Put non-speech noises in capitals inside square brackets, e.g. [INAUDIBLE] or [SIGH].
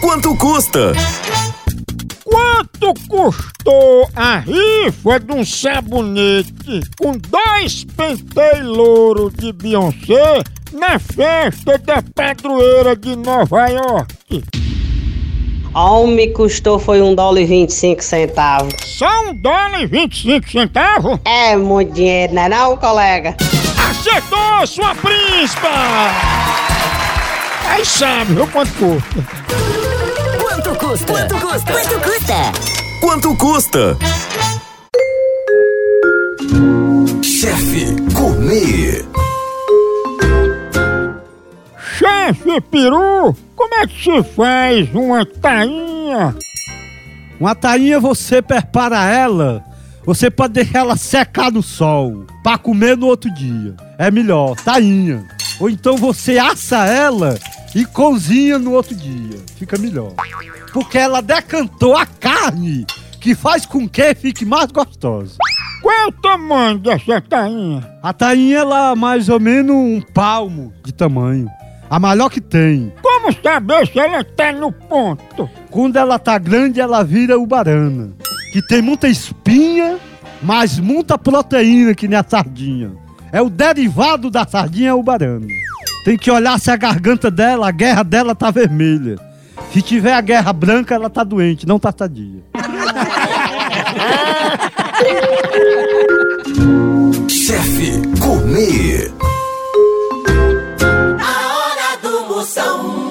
Quanto custa? Quanto custou a rifa de um sabonete com dois penteios louro de Beyoncé na festa da padroeira de Nova York? Homem custou foi um dólar e 25 centavos. Só um dólar e 25 centavos? É muito dinheiro, não é não, colega? Acertou, sua príncipa! Aí sabe, viu quanto custa? Quanto custa? Quanto custa? Quanto custa? Quanto custa? Chefe Gourmet. Chefe Peru, como é que se faz uma tainha? Uma tainha você prepara ela, você pode deixar ela secar no sol, para comer no outro dia. É melhor, tainha. Ou então você assa ela e cozinha no outro dia. Fica melhor. Porque ela decantou a carne, que faz com que fique mais gostosa. Qual é o tamanho dessa tainha? A tainha, ela é mais ou menos um palmo de tamanho. A maior que tem. Como saber se ela tá no ponto? Quando ela tá grande, ela vira ubarana. Que tem muita espinha, mas muita proteína que nem a sardinha. É o derivado da sardinha, ubarana. Tem que olhar se a garganta dela, a guerra dela tá vermelha. Se tiver a guerra branca, ela tá doente, não tá sadia. [LAUGHS] Chefe Gourmet. A hora do moção.